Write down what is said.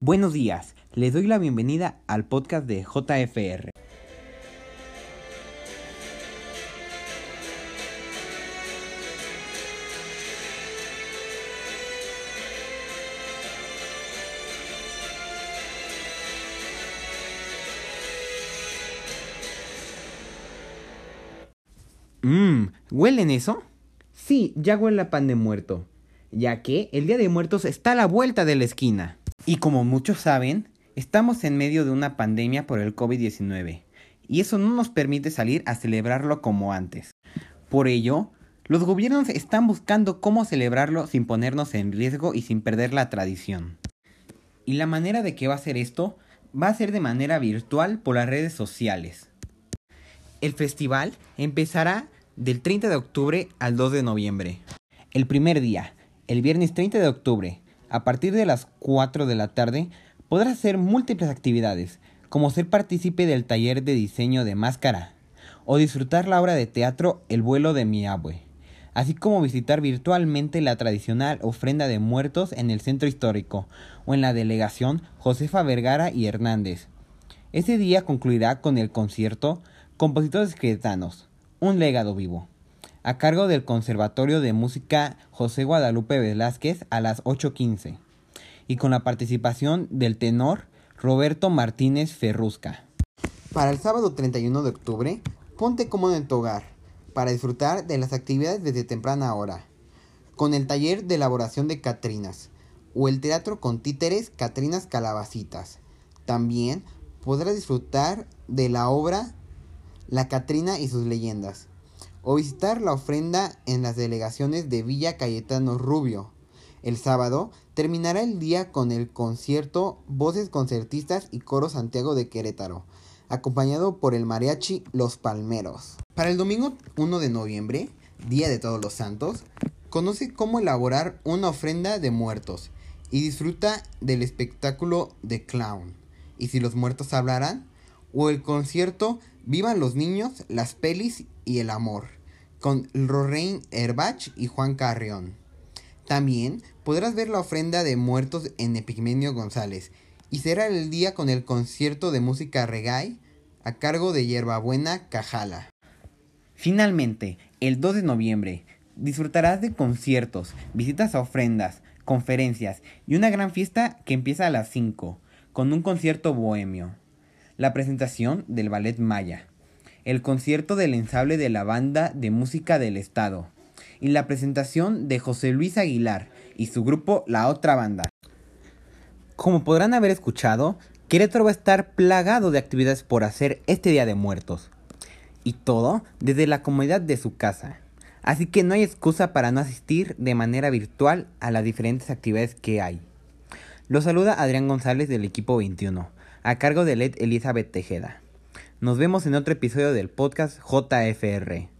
Buenos días, les doy la bienvenida al podcast de JFR. Mmm, ¿huelen eso? Sí, ya huele a pan de muerto, ya que el Día de Muertos está a la vuelta de la esquina. Y como muchos saben, estamos en medio de una pandemia por el COVID-19, y eso no nos permite salir a celebrarlo como antes. Por ello, los gobiernos están buscando cómo celebrarlo sin ponernos en riesgo y sin perder la tradición. Y la manera de que va a ser esto va a ser de manera virtual por las redes sociales. El festival empezará del 30 de octubre al 2 de noviembre. El primer día, el viernes 30 de octubre, a partir de las 4 de la tarde, podrás hacer múltiples actividades, como ser partícipe del taller de diseño de máscara, o disfrutar la obra de teatro El vuelo de mi abue, así como visitar virtualmente la tradicional ofrenda de muertos en el centro histórico o en la delegación Josefa Vergara y Hernández. Ese día concluirá con el concierto Compositores Cretanos, un legado vivo, a cargo del Conservatorio de Música José Guadalupe Velázquez a las 8.15, y con la participación del tenor Roberto Martínez Ferrusca. Para el sábado 31 de octubre, ponte cómodo en tu hogar, para disfrutar de las actividades desde temprana hora, con el taller de elaboración de Catrinas, o el teatro con títeres Catrinas Calabacitas. También podrás disfrutar de la obra la Catrina y sus leyendas, o visitar la ofrenda en las delegaciones de Villa Cayetano Rubio. El sábado terminará el día con el concierto Voces Concertistas y Coro Santiago de Querétaro, acompañado por el mariachi Los Palmeros. Para el domingo 1 de noviembre, Día de Todos los Santos, conoce cómo elaborar una ofrenda de muertos y disfruta del espectáculo de clown. ¿Y si los muertos hablaran? O el concierto Vivan los niños, las pelis y el amor, con Lorraine Herbach y Juan Carrión. También podrás ver la ofrenda de muertos en Epigmenio González y será el día con el concierto de música reggae a cargo de Hierbabuena Cajala. Finalmente, el 2 de noviembre, disfrutarás de conciertos, visitas a ofrendas, conferencias y una gran fiesta que empieza a las 5, con un concierto bohemio la presentación del Ballet Maya, el concierto del ensable de la Banda de Música del Estado y la presentación de José Luis Aguilar y su grupo La Otra Banda. Como podrán haber escuchado, Querétaro va a estar plagado de actividades por hacer este Día de Muertos. Y todo desde la comodidad de su casa. Así que no hay excusa para no asistir de manera virtual a las diferentes actividades que hay. Los saluda Adrián González del equipo 21 a cargo de Led Elizabeth Tejeda. Nos vemos en otro episodio del podcast JFR.